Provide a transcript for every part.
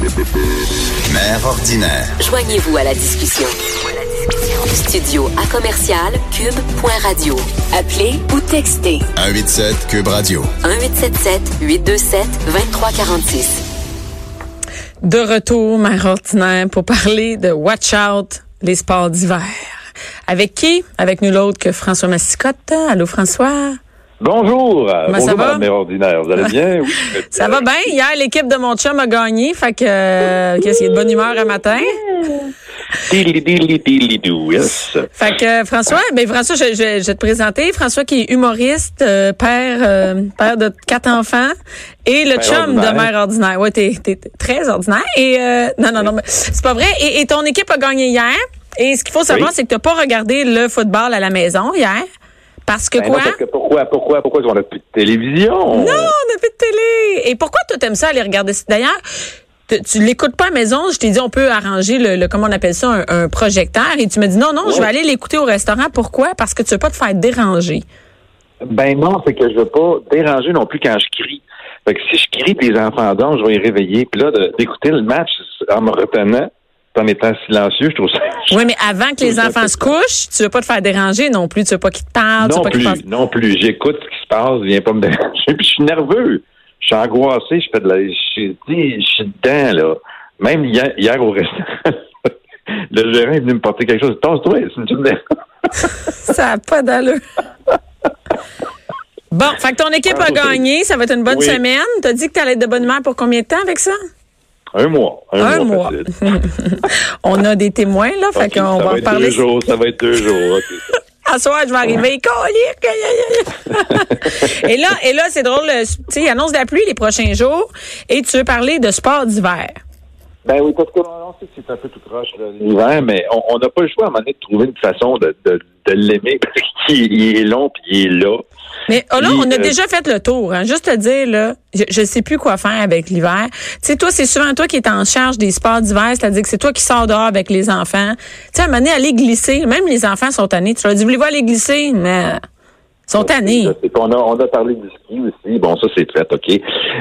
Mère ordinaire. Joignez-vous à la discussion. Studio à commercial cube.radio. Appelez ou textez 187 Cube Radio. 1877 827 2346. De retour, mère ordinaire, pour parler de Watch Out, les sports d'hiver. Avec qui? Avec nous l'autre que François Massicotte. Allô, François? Bonjour. Comment Bonjour, ça va? Mère ordinaire. Vous allez bien? Oui. Ça va bien? Hier, l'équipe de mon chum a gagné. Fait que, euh, qu'est-ce qu'il a de bonne humeur un matin? Dilly, dilly, dilly, do, yes. Fait que, euh, François, ben, François, je, je- je vais te présenter. François qui est humoriste, euh, père, euh, père de quatre enfants et le chum ordinaire. de mère ordinaire. Ouais, t'es, t'es très ordinaire. Et, euh, non, non, non, mais c'est pas vrai. Et, et ton équipe a gagné hier. Et ce qu'il faut savoir, Oui. c'est que t'as pas regardé le football à la maison hier. Parce que Ben non, quoi? parce que pourquoi, pourquoi, pourquoi? On n'a plus de télévision? Non, on n'a plus de télé. Et pourquoi toi t'aimes ça aller regarder ça? D'ailleurs, tu, l'écoutes pas à la maison. Je t'ai dit on peut arranger le, le- comment on appelle ça un, un projecteur et tu me dis non non je vais aller l'écouter au restaurant. Pourquoi? Parce que tu veux pas te faire déranger. Ben non, c'est que je veux pas déranger non plus quand je crie. Fait que si je crie puis les enfants dorment, je vais les réveiller. Puis là, d'écouter le match en me retenant, en étant silencieux, je trouve ça... Oui, mais avant que les enfants se couchent, tu veux pas te faire déranger non plus. Tu veux pas qu'ils te parlent. tu non veux pas plus, fassent- non plus. J'écoute ce qui se passe, viens pas me déranger. Puis je suis nerveux. Je suis angoissé, je fais de la... Je tu je suis dedans, là. Même hier, hier au restaurant, le gérant est venu me porter quelque chose. Tasse-toi, c'est une. Ça a pas d'allure. Bon, fait que ton équipe a Ah, ok. gagné, ça va être une bonne Oui. semaine. T'as dit que t'allais être de bonne humeur pour combien de temps avec ça? Un mois. Un, Un mois. On a des témoins, là, fait qu'on ça va en être parler. Deux jours, ça va être deux jours. ça. À soir, je vais arriver. Et là, et là, c'est drôle. Tu annonce de la pluie les prochains jours et tu veux parler de sport d'hiver. Ben oui, parce que on sait que c'est un peu tout croche là, l'hiver, mais on on n'a pas le choix à un moment donné de trouver une façon de, de, de l'aimer parce qu'il il est long puis il est là. Mais oh là, on a euh, déjà fait le tour. Hein. Juste te dire, là, je, je sais plus quoi faire avec l'hiver. Tu sais, toi, c'est souvent toi qui es en charge des sports d'hiver, c'est-à-dire que c'est toi qui sors dehors avec les enfants. Tu sais, à un moment donné, aller glisser, même les enfants sont tannés. Tu leur dis, voulez-vous aller glisser? Mais sont tannés. On a, on a parlé du ski aussi. Bon, ça, c'est fait, OK.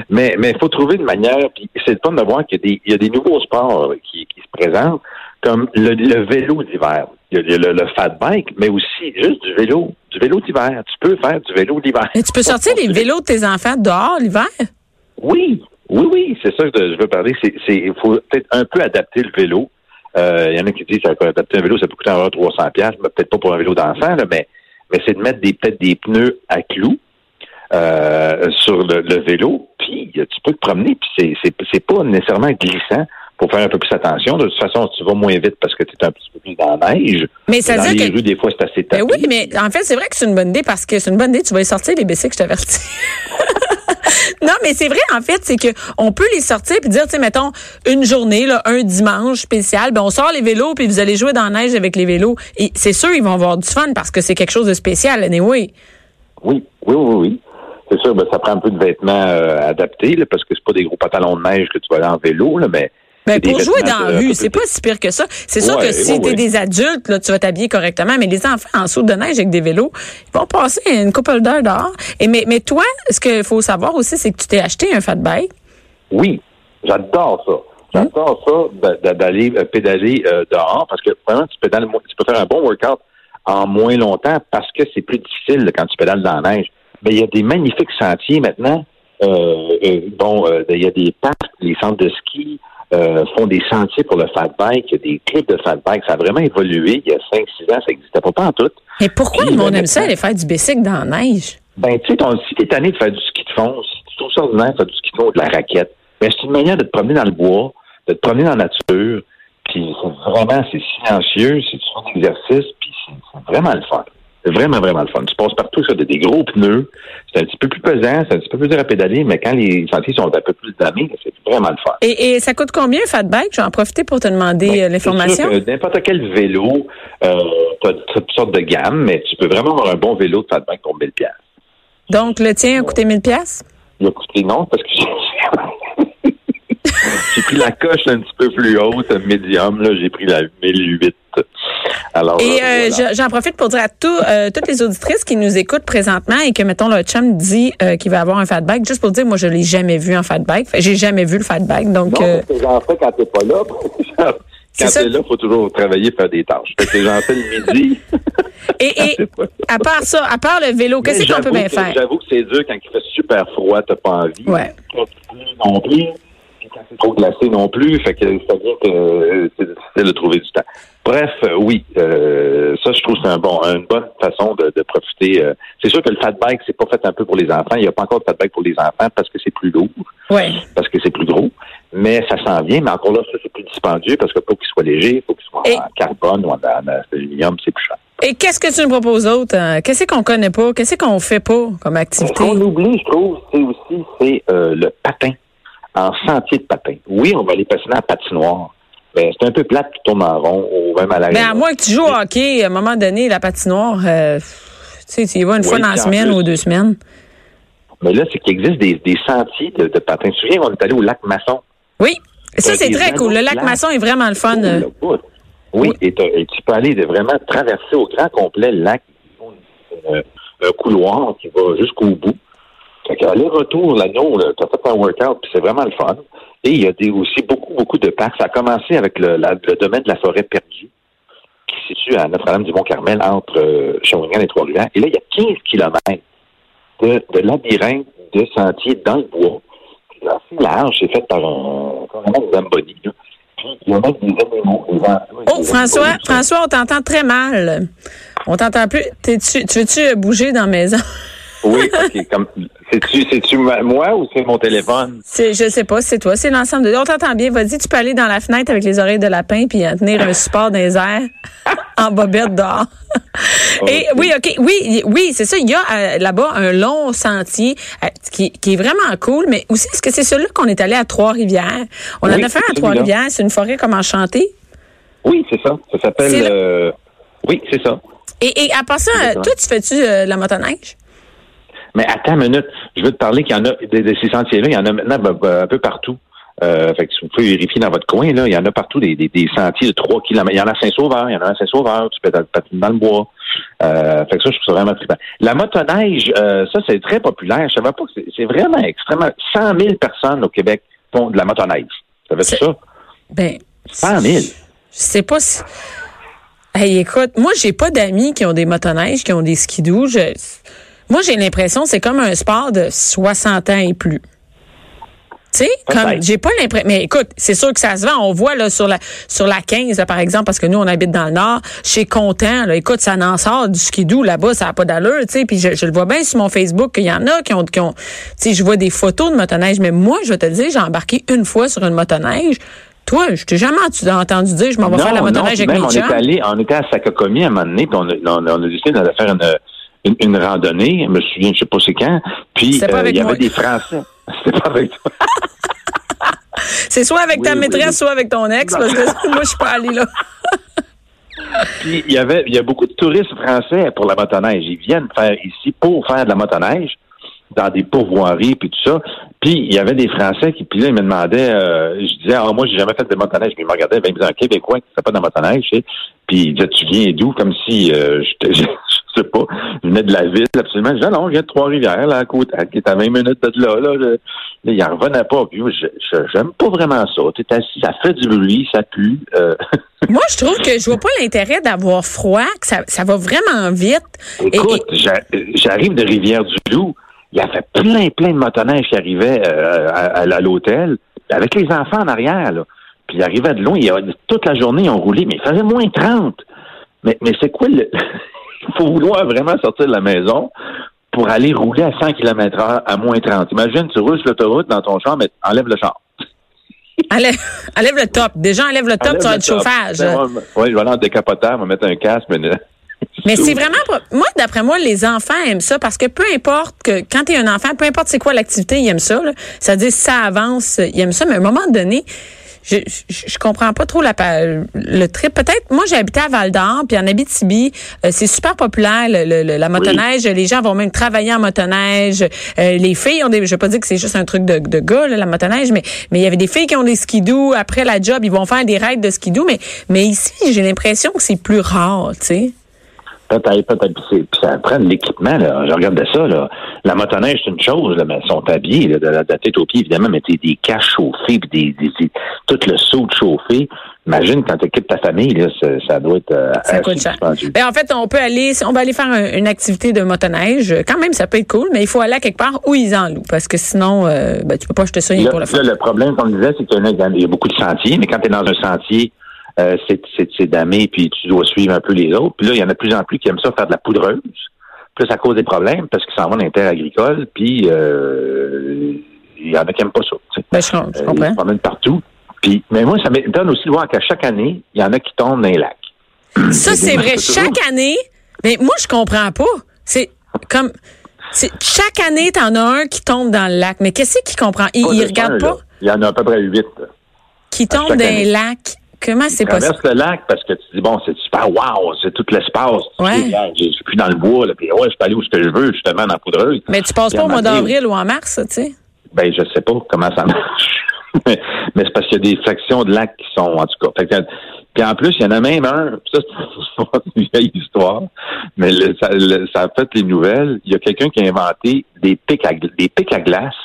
Mais mais il faut trouver une manière, puis c'est le fun de voir qu'il y a des, il y a des nouveaux sports qui, qui se présentent, comme le, le vélo d'hiver. Il y a le, le fat bike, mais aussi juste du vélo. Du vélo d'hiver. Tu peux faire du vélo d'hiver. Et tu peux sortir les vélos de tes enfants dehors l'hiver? Oui, oui, oui, c'est ça que je veux parler. Il faut peut-être un peu adapter le vélo. Euh, Il y en a qui disent que adapter un vélo, ça peut coûter environ 300 pièces, mais peut-être pas pour un vélo d'enfant, là, mais, mais c'est de mettre des, peut-être des pneus à clous euh, sur le, le vélo, puis tu peux te promener, puis c'est, c'est, c'est pas nécessairement glissant pour faire un peu plus attention. De toute façon, tu vas moins vite parce que tu es un petit peu plus dans la neige. Mais ça dans veut dire les que- rues, des fois, c'est assez Ben tapis. oui, mais en fait, c'est vrai que c'est une bonne idée parce que c'est une bonne idée. Tu vas y sortir les bicycles, je t'avertis. non, mais c'est vrai, en fait, c'est que on peut les sortir puis dire, tu sais, mettons, une journée, là, un dimanche spécial, ben on sort les vélos puis vous allez jouer dans la neige avec les vélos. Et c'est sûr, ils vont avoir du fun parce que c'est quelque chose de spécial, anyway. Oui, oui, oui, oui. C'est sûr, ben, ça prend un peu de vêtements euh, adaptés, parce que c'est pas des gros pantalons de neige que tu vas aller en vélo, là, mais. Ben, pour jouer dans la rue, c'est pas si pire que ça. C'est sûr que si ouais, t'es ouais. des adultes, là, tu vas t'habiller correctement, mais les enfants en saut de neige avec des vélos, ils vont passer une couple d'heures dehors. Et mais, mais toi, ce qu'il faut savoir aussi, c'est que tu t'es acheté un fat bike. Oui, j'adore ça. J'adore ça d'aller euh, pédaler euh, dehors parce que vraiment, tu pédales, mo- tu peux faire un bon workout en moins longtemps parce que c'est plus difficile quand tu pédales dans la neige. Mais il y a des magnifiques sentiers maintenant. Euh, euh, bon, euh, il y a des parcs, les centres de ski euh, font des sentiers pour le fat bike. Des clubs de fat bike. Ça a vraiment évolué. Il y a 5-6 ans, ça n'existait pas, pas en tout. Mais pourquoi le monde aime ça, aller faire du bicycle dans la neige? Ben, tu sais, si t'es tanné de faire du ski de fond, si tu trouves ça ordinaire de faire du ski de fond ou de la raquette, ben, c'est une manière de te promener dans le bois, de te promener dans la nature, puis c'est vraiment, c'est silencieux, c'est du l'exercice, puis c'est c'est vraiment le fun. C'est vraiment, vraiment le fun. Tu passes partout sur des, des gros pneus, c'est un petit peu plus pesant, c'est un petit peu plus dur à pédaler, mais quand les sentiers sont un peu plus damés, c'est vraiment le fun. Et, et ça coûte combien, fat bike? Je vais en profiter pour te demander Ben, euh, l'information. N'importe quel vélo, euh, tu as toutes sortes de gammes, mais tu peux vraiment avoir un bon vélo de fat bike pour 1000 pièces. Donc, le tien a coûté 1000 pièces. Il a coûté non parce que j'ai pris la coche un petit peu plus haute, médium, là, j'ai pris la 1008. Alors, Et euh, voilà. j'en profite pour dire à tout, euh, toutes les auditrices qui nous écoutent présentement et que, mettons, le chum dit euh, qu'il va avoir un fat bag, juste pour dire, moi, je l'ai jamais vu en fat. Fait, J'ai jamais vu le fat bag. Donc, Non, fais quand t'es pas là. C'est quand t'es là, faut toujours travailler, faire des tâches. Fait que j'en fais le midi. et, et C'est à part ça, à part le vélo, qu'est-ce qu'on peut bien que- faire? J'avoue que c'est dur quand il fait super froid, t'as pas envie. Ouais. Pas non plus. Puis quand c'est trop glacé non plus, fait que ça vient que euh, c'est difficile de trouver du temps. Bref, euh, oui, euh, ça je trouve c'est un bon, une bonne façon de, de profiter. euh. c'est sûr que le fat bike, c'est pas fait un peu pour les enfants. Il n'y a pas encore de fat bike pour les enfants parce que c'est plus lourd, Ouais. parce que c'est plus gros. Mais ça s'en vient, mais encore là, ça c'est plus dispendieux parce que pour qu'il soit léger, il faut qu'il soit Et- en carbone ou en, aluminium, c'est plus cher. Et qu'est-ce que tu nous proposes d'autre? hein? Qu'est-ce qu'on connaît pas? Qu'est-ce qu'on fait pas comme Ce activité? qu'on oublie, je trouve, c'est aussi c'est le patin en sentier de patin. Oui, on va aller patiner en patinoire. Mais c'est un peu plate qui tourne en rond ou même à la Ben, à moins que tu joues au hockey, à un moment donné, la patinoire, euh, tu sais, tu y vas une fois dans la semaine plus- ou deux semaines. Mais là, c'est qu'il existe des, des sentiers de, de patin. Tu te souviens, on est allé au lac Masson? Oui. Ça, c'est très cool. Le lac. Masson est vraiment le fun. euh. Oui, Et, tu peux aller de vraiment traverser au grand complet le lac. Euh, un couloir qui va jusqu'au bout. Fait qu'aller-retour, l'anneau, là, t'as fait un workout, puis c'est vraiment le fun. Et il y a des, aussi beaucoup, beaucoup de parcs. Ça a commencé avec le, la- le domaine de la forêt perdue, qui se situe à Notre-Dame-du-Mont-Carmel, entre euh, Shawinigan et Trois-Rivières. Et là, il y a 15 kilomètres de, de labyrinthe de sentiers dans le bois. C'est assez large, c'est fait par un, des Zamboni, là. Il y a même des animaux, des Oh, des François, animaux. François, on t'entend très mal. On t'entend plus. T'es-tu- tu veux-tu bouger dans la maison? Oui, OK. Comme, c'est-tu, c'est-tu moi ou c'est mon téléphone? C'est, je sais pas, c'est toi, c'est l'ensemble de. On t'entend bien. Vas-y, tu peux aller dans la fenêtre avec les oreilles de lapin puis euh, tenir un support dans les airs en bobette dehors. Et oui, ok, oui, oui, c'est ça. Il y a euh, là-bas un long sentier euh, qui, qui est vraiment cool, mais aussi est-ce que c'est celui-là qu'on est allé à Trois-Rivières? On en Oui, a fait un à. Trois-Rivières. C'est une forêt comme enchantée? Oui, c'est ça. Ça s'appelle. Euh, Oui, c'est ça. Et, et à part ça, toi, tu fais-tu euh, de la motoneige? Mais attends une minute. Je veux te parler qu'il y en a, de, de ces sentiers-là, il y en a maintenant un peu partout. Euh, fait que vous pouvez vérifier dans votre coin, là, il y en a partout des, des, des sentiers de 3 km. Il y en a à Saint-Sauveur, il y en a à Saint-Sauveur, tu peux patiner dans le bois. Euh, fait que ça, je trouve ça vraiment trippant. La motoneige, euh, ça, c'est très populaire. Je savais pas que c'est, vraiment extrêmement... 100 000 personnes au Québec font de la motoneige. Savais-tu C'est- ça? Ben, 100 000. Je sais pas si. Hey, écoute, moi, j'ai pas d'amis qui ont des motoneiges, qui ont des skidoo. Je... Moi, j'ai l'impression que c'est comme un sport de 60 ans et plus. Tu sais, comme j'ai pas l'impression. Mais écoute, c'est sûr que ça se vend. On voit là sur la sur la 15, là, par exemple, parce que nous on habite dans le nord. Chez Content, là, écoute, ça en sort du skidoo là-bas, ça a pas d'allure, tu sais. Puis je, je le vois bien sur mon Facebook qu'il y en a qui ont, qui ont tu sais, je vois des photos de motoneige. Mais moi, je vais te dire, j'ai embarqué une fois sur une motoneige. Toi, je t'ai jamais entendu- dire, je m'en vais faire la motoneige puis avec même mes on chums. est allé, on était à Sakakomi à un moment donné, puis on on a décidé d'aller faire une, une, une randonnée. Je me souviens, je sais pas c'est quand. Puis euh, il y avait des Français. C'était pas avec toi. C'est soit avec ta Oui, maîtresse, oui. soit avec ton ex, parce que moi, je suis pas allée là. Puis il y avait, il y a beaucoup de touristes français pour la motoneige. Ils viennent faire ici pour faire de la motoneige dans des pourvoiries puis tout ça. Puis il y avait des Français qui, puis là, ils me demandaient, euh, je disais, ah moi j'ai jamais fait de motoneige. Puis ils me regardaient, ben, ils me disaient, un Québécois qui fait pas de motoneige, tu sais. Puis ils disaient, tu viens d'où? Comme si, euh, je, je, je sais pas, je venais de la ville, absolument. Je disais, non, je viens de Trois-Rivières, là, à côté, qui est à 20 minutes de là, là. Il en revenait pas. Puis j'aime pas vraiment ça. T'es assis, ça fait du bruit, ça pue. euh. Moi, je trouve que je vois pas l'intérêt d'avoir froid, que ça, ça va vraiment vite. Écoute, j'a- j'arrive de Rivière-du-Loup. Il y avait plein, plein de motoneiges qui arrivaient euh, à, à- à l'hôtel, avec les enfants en arrière. Là. Puis ils arrivaient de loin. Toute la journée, ils ont roulé, mais il faisait moins 30. Mais, mais c'est quoi le... Il faut vouloir vraiment sortir de la maison pour aller rouler à 100 km heure à moins 30. Imagine, tu roules sur l'autoroute dans ton char, mais enlève le char. Enlève, enlève le top. Déjà, enlève le top, Enlève tu vas le top. chauffage. Ben, Oui, je vais aller en décapoteur, je vais mettre un casque. Mais, Mais c'est vraiment pas. Moi, d'après moi, les enfants aiment ça parce que peu importe que quand tu es un enfant, peu importe c'est quoi l'activité, ils aiment ça. là. Ça dit ça avance, ils aiment ça. Mais à un moment donné, je, je, je comprends pas trop la, le trip. Peut-être, moi, j'ai habité à Val d'Or, puis en Abitibi, euh, c'est super populaire, le, le- le- la motoneige. Les gens vont même travailler en motoneige. Euh, les filles ont des, je vais pas dire que c'est juste un truc de, de gars, là, la motoneige, mais, mais il y avait des filles qui ont des skidoo. Après la job, ils vont faire des raids de skidoo. Mais, mais ici, j'ai l'impression que c'est plus rare, tu sais. Peut-être, peut-être. Puis, ça prend de l'équipement, là. Je regardais ça, là. La motoneige, c'est une chose, là, mais ils sont habillés, là, de, la, de la tête aux pieds, évidemment, mais t'es des caches chauffées, puis des, des, des- tout le saut chauffé. Imagine quand tu équipes ta famille, là, ça, ça doit être euh, Ça coûte cher. Ben, en fait, on peut aller, on va aller faire un- une activité de motoneige. Quand même, ça peut être cool, mais il faut aller à quelque part où ils en louent, parce que sinon, euh, ben, tu peux pas acheter ça rien Là, pour le là, le problème, comme je disais, c'est qu'il y, y a beaucoup de sentiers, mais quand tu es dans un sentier, euh, c'est, damé, puis tu dois suivre un peu les autres. Puis là, il y en a de plus en plus qui aiment ça faire de la poudreuse. Plus à cause des problèmes, parce qu'ils s'en vont dans les terres agricoles, puis euh, il y en a qui n'aiment pas ça. Ben, je, Euh, ils comprends. se promènent partout. Puis, mais moi, ça m'étonne aussi de voir qu'à chaque année, il y en a qui tombent dans les lacs. Ça, c'est vrai. Chaque année, mais moi, je comprends pas. C'est comme, chaque année, t'en as un qui tombe dans le lac. Mais qu'est-ce qu'il comprend? Il, regarde un, pas? là. Il y en a à peu près huit. Qui à tombe chaque dans les lacs. Comment c'est Tu traverses possible? le lac parce que tu dis, bon, c'est super, wow, c'est tout l'espace. Ouais. Je suis plus dans le bois, là, puis ouais, je peux aller où ce que je veux, justement, dans la poudreuse. Mais tu passes pas au mois d'avril ou en mars, tu sais? Ben, je sais pas comment ça marche. mais mais c'est parce qu'il y a des sections de lacs qui sont, en tout cas. Fait que, puis en plus, il y en a même un, puis ça, c'est une vieille histoire, mais le- ça, le- ça a fait les nouvelles. Il y a quelqu'un qui a inventé des pics à, des pics à glace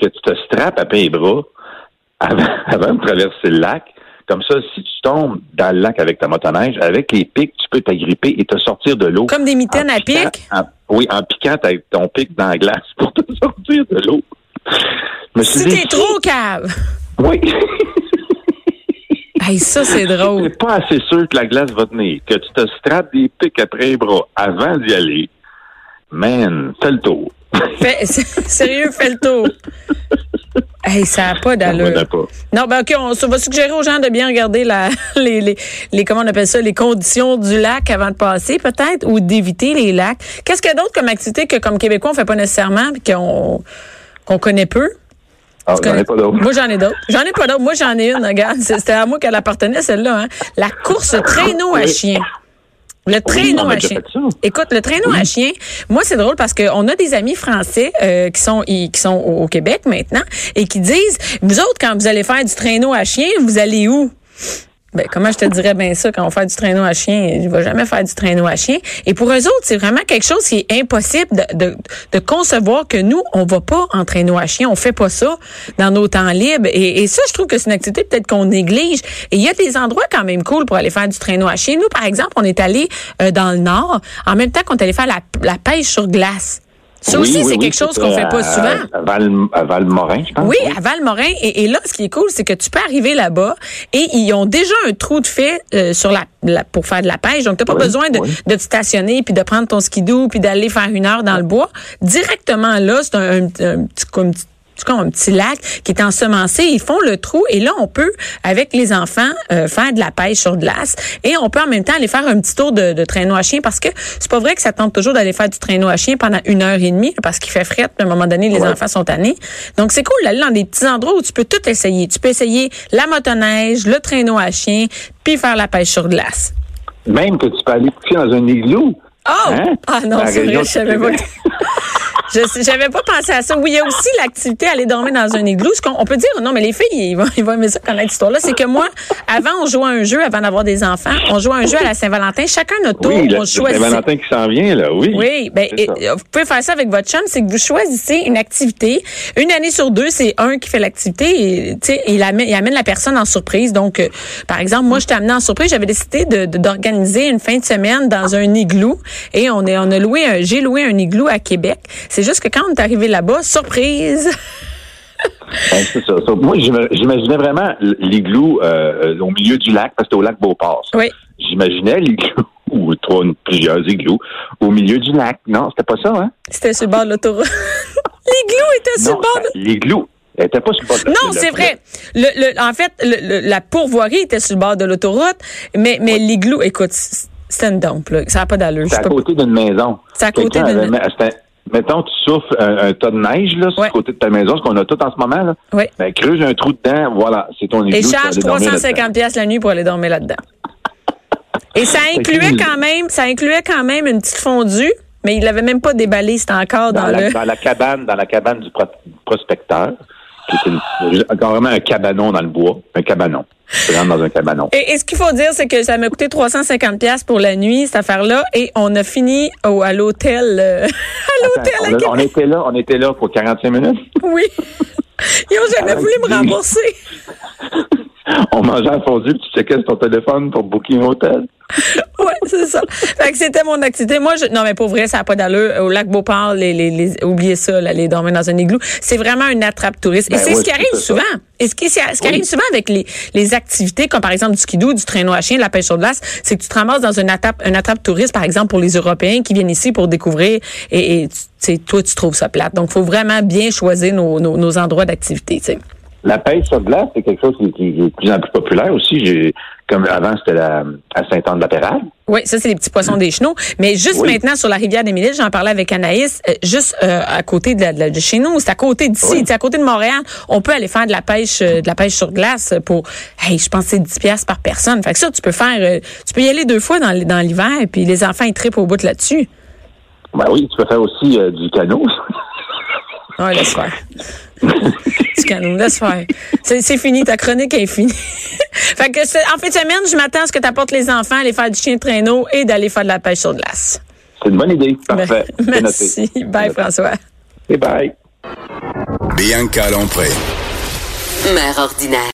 que tu te strappes à pain et bras avant, avant de traverser le lac. Comme ça, si tu tombes dans le lac avec ta motoneige, avec les pics, tu peux t'agripper et te sortir de l'eau. Comme des mitaines à piquant- pic? en- oui, en piquant ton pic dans la glace pour te sortir de l'eau. Si t'es trop cave. Oui. Hey, ça, c'est drôle. T'es pas assez sûr que la glace va tenir, que tu te strappes des pics après les bras avant d'y aller. Man, fais le tour. Fais- sérieux, fais le tour. Hey, ça n'a pas d'allure. Non, ben OK, on va suggérer aux gens de bien regarder la, les, les, les, comment on appelle ça, les conditions du lac avant de passer, peut-être, ou d'éviter les lacs. Qu'est-ce qu'il y a d'autre comme activité que, comme Québécois, on fait pas nécessairement, puis qu'on qu'on connaît peu? Ah, j'en ai pas d'autre. Moi, j'en ai d'autres. J'en ai pas d'autres. Moi, j'en ai une, regarde. C'était à moi qu'elle appartenait, celle-là. Hein. La course traîneau à chien. Le traîneau à chien. Écoute, le traîneau à chien, moi, c'est drôle parce qu'on a des amis français euh, qui sont qui sont au au Québec maintenant et qui disent, vous autres, quand vous allez faire du traîneau à chien, vous allez où? Ben, comment je te dirais bien ça quand on fait du traîneau à chien? Je vais jamais faire du traîneau à chien. Et pour eux autres, c'est vraiment quelque chose qui est impossible de, de, de concevoir que nous, on va pas en traîneau à chien. On fait pas ça dans nos temps libres. Et, ça, je trouve que c'est une activité peut-être qu'on néglige. Et il y a des endroits quand même cool pour aller faire du traîneau à chien. Nous, par exemple, on est allé euh, dans le nord en même temps qu'on est allé faire la, la pêche sur glace. Ça Oui, aussi, oui, c'est oui, quelque chose qu'on fait pas souvent. À, Val, à Valmorin, je pense. Oui, à Valmorin. Et, et là, ce qui est cool, c'est que tu peux arriver là-bas et ils ont déjà un trou de fait euh, sur la, la- pour faire de la pêche. Donc, tu pas besoin de, de te stationner puis de prendre ton skidoo puis d'aller faire une heure dans le bois. Directement là, c'est un, un- un petit comme c'est comme un petit lac qui est ensemencé. Ils font le trou et là, on peut, avec les enfants, euh, faire de la pêche sur glace et on peut en même temps aller faire un petit tour de, de traîneau à chien parce que c'est pas vrai que ça tente toujours d'aller faire du traîneau à chien pendant une heure et demie parce qu'il fait fret. puis À un moment donné, les Ouais. enfants sont tannés. Donc, c'est cool d'aller dans des petits endroits où tu peux tout essayer. Tu peux essayer la motoneige, le traîneau à chien, puis faire la pêche sur glace. Même que tu peux aller coucher dans un igloo. Oh! Hein? Ah non, c'est vrai, je savais pas. Je j'avais pas pensé à ça. Oui, il y a aussi l'activité aller dormir dans un igloo. Ce qu'on on peut dire, non, mais les filles, ils vont, ils vont aimer ça connaître cette histoire-là. C'est que moi, avant, on jouait à un jeu, avant d'avoir des enfants, on jouait à un jeu à la Saint-Valentin. Chacun notre tour, Oui, on choisit. Saint-Valentin qui s'en vient, là, oui. Oui, ben et- vous pouvez faire ça avec votre chum, c'est que vous choisissez une activité. Une année sur deux, c'est un qui fait l'activité et tu sais, il amène, il amène la personne en surprise. Donc, euh, par exemple, moi, je t'ai amené en surprise. J'avais décidé de- de- d'organiser une fin de semaine dans un igloo et on est, on a loué, j'ai loué un igloo à Québec. C'est juste que quand on est arrivé là-bas, surprise. Ben, c'est ça. Moi, j'ima- j'imaginais vraiment l'igloo euh, au milieu du lac, parce que c'était au lac Beauport. Oui. J'imaginais l'igloo, ou trois, plusieurs igloos, au milieu du lac. Non, c'était pas ça, hein? C'était sur le bord de l'autoroute. L'igloo était sur Non, le bord de l'igloo. Elle était pas sur le bord de Non, c'est vrai. Le, le- en fait, le- la pourvoirie était sur le bord de l'autoroute, mais, mais l'igloo, écoute, c- c'était une dompe, là. Ça n'a pas d'allure. C'était à côté d'une maison. C'est à côté d'une- C'était mettons, tu souffles un, un tas de neige là, sur Ouais. le côté de ta maison, ce qu'on a tout en ce moment. Là. Oui. Ben, creuse un trou dedans, voilà, c'est ton igloo. Et charge aller dormir 350 pièces la nuit pour aller dormir là-dedans. Et ça incluait quand même, ça incluait quand même une petite fondue, mais il l'avait même pas déballé, c'était encore dans, dans, la, le. dans la cabane, dans la cabane du pro- prospecteur, une, carrément un cabanon dans le bois, un cabanon. Rentres dans un cabanon. Et, et ce qu'il faut dire, c'est que ça m'a coûté 350 pièces pour la nuit, cette affaire-là, et on a fini au, à l'hôtel, euh, à l'hôtel à on, on était là, on était là pour 45 minutes? Oui. Ils ont jamais voulu me rembourser. On mangeait un fondu, puis tu checkais ton téléphone pour booker un hôtel. Ouais, c'est ça. Fait que c'était mon activité. Moi, je, non, mais pour vrai, ça n'a pas d'allure. Au lac Beauport, les, les, les, oubliez ça, là, aller dormir dans un igloo. C'est vraiment une attrape touriste. Et Ben c'est ouais, ce qui arrive ça. souvent. Et ce qui, ce qui Oui. arrive souvent avec les, les activités, comme par exemple du skidoo, du traîneau à chien, de la pêche sur glace, c'est que tu te ramasses dans une attrape, une attrape touriste, par exemple, pour les Européens qui viennent ici pour découvrir et, toi, tu trouves ça plate. Donc, il faut vraiment bien choisir nos, nos, nos endroits d'activité, tu sais. La pêche sur glace, c'est quelque chose qui, qui est de plus en plus populaire aussi. J'ai, comme avant, c'était la, à Saint-Anne-de-la-Pérade. Oui, ça, c'est les petits poissons des chenaux. Mais juste Oui. maintenant, sur la rivière des Mille, j'en parlais avec Anaïs, euh, juste euh, à côté de, la- de de chez nous, c'est à côté d'ici, Oui. c'est à côté de Montréal. On peut aller faire de la pêche euh, de la pêche sur glace pour, hey, je pense que c'est 10 piastres par personne. Fait que ça, tu peux faire, euh, tu peux y aller deux fois dans, l'hiver, puis les enfants, ils trippent au bout là-dessus. Ben oui, tu peux faire aussi du canot. Ouais, laisse faire. du canot, laisse faire. C'est fini, ta chronique est finie. fait que c'est- en fin de semaine, je m'attends à ce que tu apportes les enfants à aller faire du chien de traîneau et d'aller faire de la pêche sur glace. C'est une bonne idée. Parfait. C'est noté. Merci. Bye, François. Et bye. Bianca Lompré. Mère ordinaire.